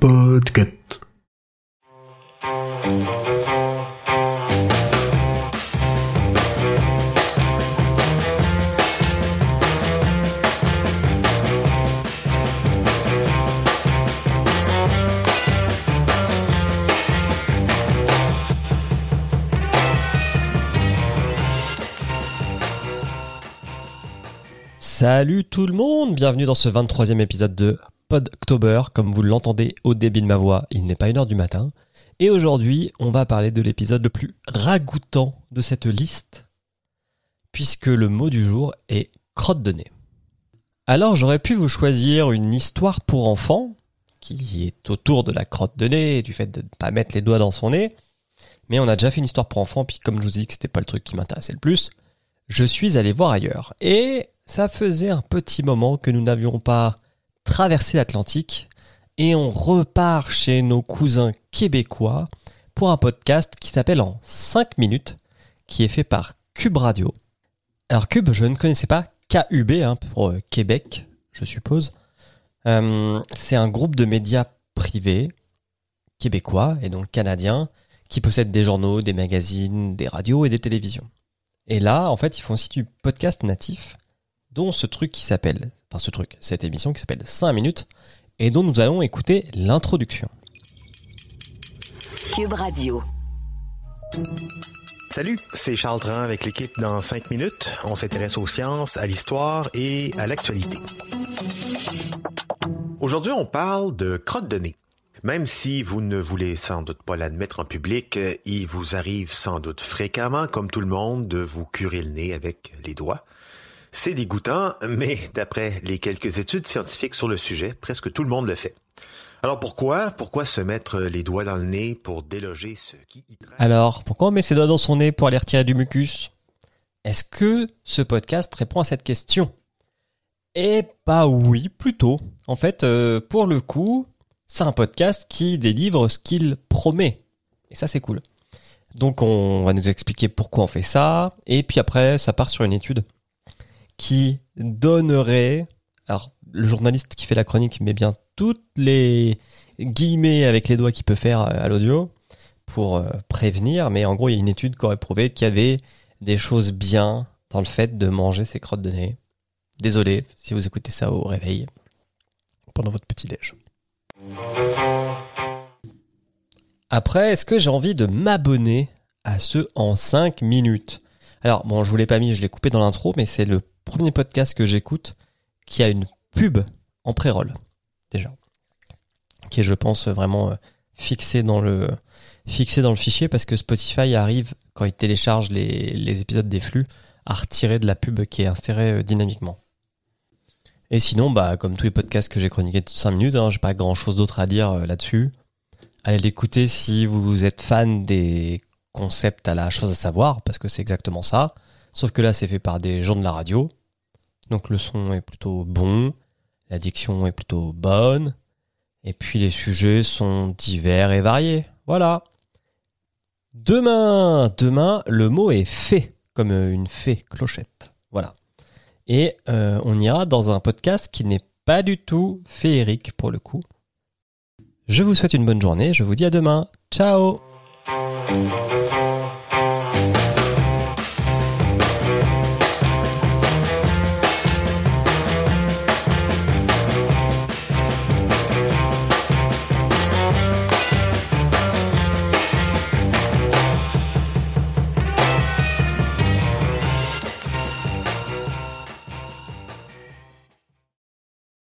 Podcast. Salut tout le monde, bienvenue dans ce 23e épisode de Podctober. Comme vous l'entendez au débit de ma voix, il n'est pas une heure du matin. Et aujourd'hui, on va parler de l'épisode le plus ragoûtant de cette liste, puisque le mot du jour est crotte de nez. Alors j'aurais pu vous choisir une histoire pour enfants, qui est autour de la crotte de nez et du fait de ne pas mettre les doigts dans son nez. Mais on a déjà fait une histoire pour enfants, puis comme je vous ai dit que c'était pas le truc qui m'intéressait le plus, je suis allé voir ailleurs. Et ça faisait un petit moment que nous n'avions pas traversé l'Atlantique et on repart chez nos cousins québécois pour un podcast qui s'appelle En 5 minutes, qui est fait par Cube Radio. Alors Cube, je ne connaissais pas KUB hein, pour euh, Québec, je suppose. Euh, c'est un groupe de médias privés québécois et donc canadiens qui possèdent des journaux, des magazines, des radios et des télévisions. Et là, en fait, ils font aussi du podcast natif dont ce truc qui s'appelle, enfin ce truc, cette émission qui s'appelle 5 minutes, et dont nous allons écouter l'introduction. Cube Radio. Salut, c'est Charles Dran avec l'équipe dans 5 minutes. On s'intéresse aux sciences, à l'histoire et à l'actualité. Aujourd'hui, on parle de crotte de nez. Même si vous ne voulez sans doute pas l'admettre en public, il vous arrive sans doute fréquemment, comme tout le monde, de vous curer le nez avec les doigts. C'est dégoûtant, mais d'après les quelques études scientifiques sur le sujet, presque tout le monde le fait. Alors pourquoi Pourquoi se mettre les doigts dans le nez pour déloger ce qui y Alors, pourquoi on met ses doigts dans son nez pour aller retirer du mucus? Est-ce que ce podcast répond à cette question? Eh bah oui, plutôt. En fait, euh, pour le coup, c'est un podcast qui délivre ce qu'il promet. Et ça, c'est cool. Donc, on va nous expliquer pourquoi on fait ça. Et puis après, ça part sur une étude qui donnerait. Alors, le journaliste qui fait la chronique met bien toutes les guillemets avec les doigts qu'il peut faire à l'audio pour euh, prévenir, mais en gros, il y a une étude qui aurait prouvé qu'il y avait des choses bien dans le fait de manger ses crottes de nez. Désolé si vous écoutez ça au réveil pendant votre petit déj. Après, est-ce que j'ai envie de m'abonner à ce en 5 minutes? Alors, bon, je vous l'ai pas mis, je l'ai coupé dans l'intro, mais c'est le premier podcast que j'écoute qui a une pub en pré-roll, déjà. Qui est, je pense, vraiment euh, fixé dans le, fixé dans le fichier parce que Spotify arrive, quand il télécharge les, épisodes des flux, à retirer de la pub qui est insérée euh, dynamiquement. Et sinon, bah, comme tous les podcasts que j'ai chroniqués de 5 minutes, hein, j'ai pas grand chose d'autre à dire euh, là-dessus. Allez l'écouter si vous êtes fan des concepts à la chose à savoir, parce que c'est exactement ça. Sauf que là, c'est fait par des gens de la radio. Donc le son est plutôt bon, la diction est plutôt bonne, et puis les sujets sont divers et variés. Voilà. Demain, demain, le mot est fait, comme une fée clochette. Voilà. Et euh, on ira dans un podcast qui n'est pas du tout féerique pour le coup. Je vous souhaite une bonne journée, je vous dis à demain. Ciao